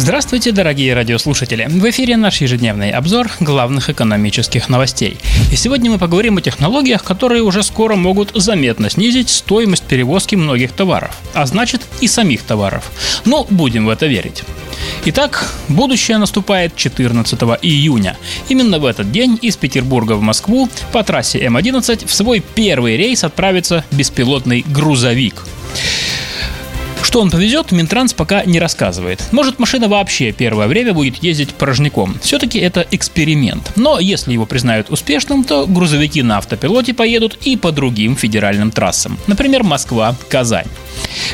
Здравствуйте, дорогие радиослушатели! В эфире наш ежедневный обзор главных экономических новостей. И сегодня мы поговорим о технологиях, которые уже скоро могут заметно снизить стоимость перевозки многих товаров, а значит и самих товаров. Но будем в это верить. Итак, будущее наступает 14 июня. Именно в этот день из Петербурга в Москву по трассе М11 в свой первый рейс отправится беспилотный грузовик – что он повезет, Минтранс пока не рассказывает. Может, машина вообще первое время будет ездить порожняком. Все-таки это эксперимент. Но если его признают успешным, то грузовики на автопилоте поедут и по другим федеральным трассам. Например, Москва-Казань.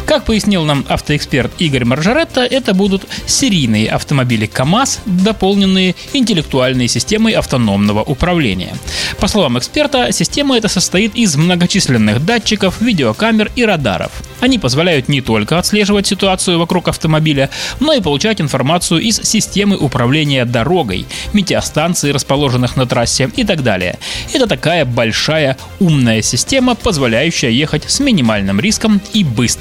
Как пояснил нам автоэксперт Игорь Маржаретта, это будут серийные автомобили КАМАЗ, дополненные интеллектуальной системой автономного управления. По словам эксперта, система эта состоит из многочисленных датчиков, видеокамер и радаров. Они позволяют не только отслеживать ситуацию вокруг автомобиля, но и получать информацию из системы управления дорогой, метеостанций, расположенных на трассе и так далее. Это такая большая умная система, позволяющая ехать с минимальным риском и быстро.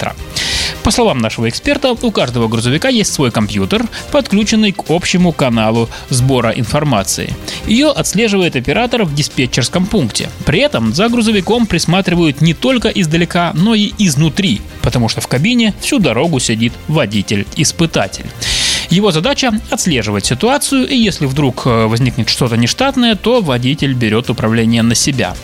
По словам нашего эксперта, у каждого грузовика есть свой компьютер, подключенный к общему каналу сбора информации. Ее отслеживает оператор в диспетчерском пункте. При этом за грузовиком присматривают не только издалека, но и изнутри, потому что в кабине всю дорогу сидит водитель-испытатель. Его задача – отслеживать ситуацию, и если вдруг э, возникнет что-то нештатное, то водитель берет управление на себя.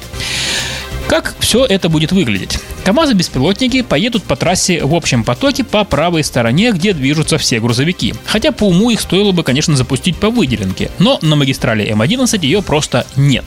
Как все это будет выглядеть? КАМАЗы-беспилотники поедут по трассе в общем потоке по правой стороне, где движутся все грузовики. Хотя по уму их стоило бы, конечно, запустить по выделенке, но на магистрали М11 ее просто нет.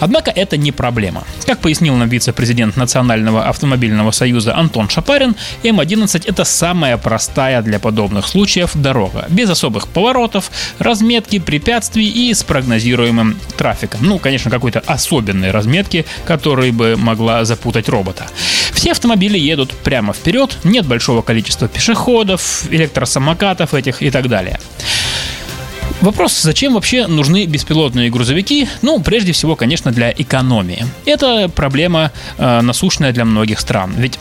Однако это не проблема. Как пояснил нам вице-президент Национального автомобильного союза Антон Шапарин, М11 это самая простая для подобных случаев дорога, без особых поворотов, разметки, препятствий и с прогнозируемым трафиком. Ну, конечно, какой-то особенной разметки, которая бы могла запутать робота. Все автомобили едут прямо вперед, нет большого количества пешеходов, электросамокатов этих и так далее. Вопрос, зачем вообще нужны беспилотные грузовики? Ну, прежде всего, конечно, для экономии. Это проблема э, насущная для многих стран. Ведь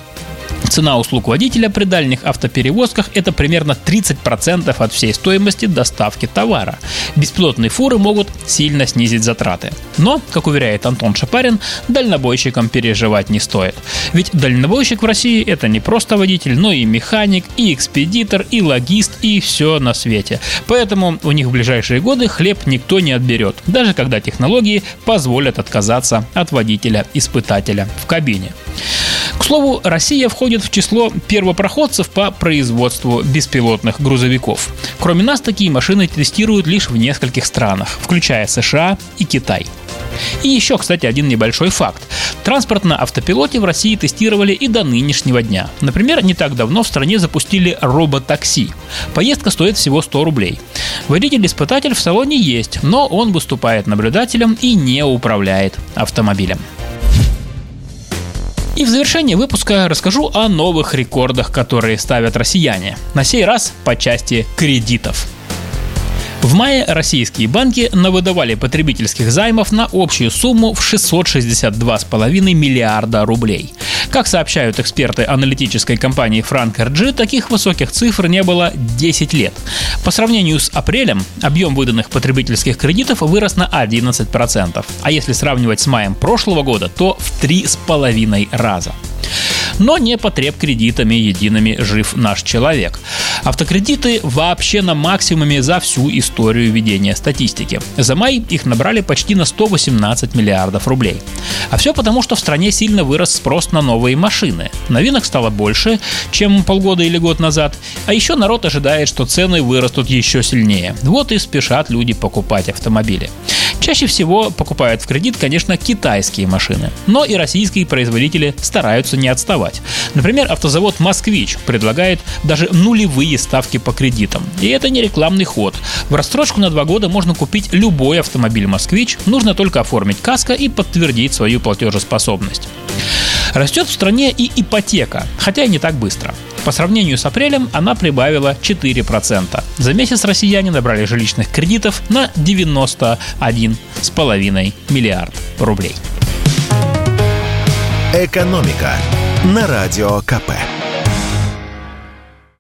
Цена услуг водителя при дальних автоперевозках – это примерно 30% от всей стоимости доставки товара. Беспилотные фуры могут сильно снизить затраты. Но, как уверяет Антон Шапарин, дальнобойщикам переживать не стоит. Ведь дальнобойщик в России – это не просто водитель, но и механик, и экспедитор, и логист, и все на свете. Поэтому у них в ближайшие годы хлеб никто не отберет, даже когда технологии позволят отказаться от водителя-испытателя в кабине. К слову, Россия входит в число первопроходцев по производству беспилотных грузовиков. Кроме нас, такие машины тестируют лишь в нескольких странах, включая США и Китай. И еще, кстати, один небольшой факт. Транспорт на автопилоте в России тестировали и до нынешнего дня. Например, не так давно в стране запустили роботакси. Поездка стоит всего 100 рублей. Водитель-испытатель в салоне есть, но он выступает наблюдателем и не управляет автомобилем. И в завершение выпуска расскажу о новых рекордах, которые ставят россияне. На сей раз по части кредитов. В мае российские банки навыдавали потребительских займов на общую сумму в 662,5 миллиарда рублей. Как сообщают эксперты аналитической компании Frank RG, таких высоких цифр не было 10 лет. По сравнению с апрелем, объем выданных потребительских кредитов вырос на 11%, а если сравнивать с маем прошлого года, то в 3,5 раза. Но не потреб кредитами едиными жив наш человек. Автокредиты вообще на максимуме за всю историю ведения статистики. За май их набрали почти на 118 миллиардов рублей. А все потому, что в стране сильно вырос спрос на новые машины. Новинок стало больше, чем полгода или год назад. А еще народ ожидает, что цены вырастут еще сильнее. Вот и спешат люди покупать автомобили. Чаще всего покупают в кредит, конечно, китайские машины, но и российские производители стараются не отставать. Например, автозавод «Москвич» предлагает даже нулевые ставки по кредитам. И это не рекламный ход. В рассрочку на два года можно купить любой автомобиль «Москвич», нужно только оформить каско и подтвердить свою платежеспособность. Растет в стране и ипотека, хотя и не так быстро. По сравнению с апрелем она прибавила 4%. За месяц россияне набрали жилищных кредитов на 91,5 миллиард рублей. «Экономика» на Радио КП.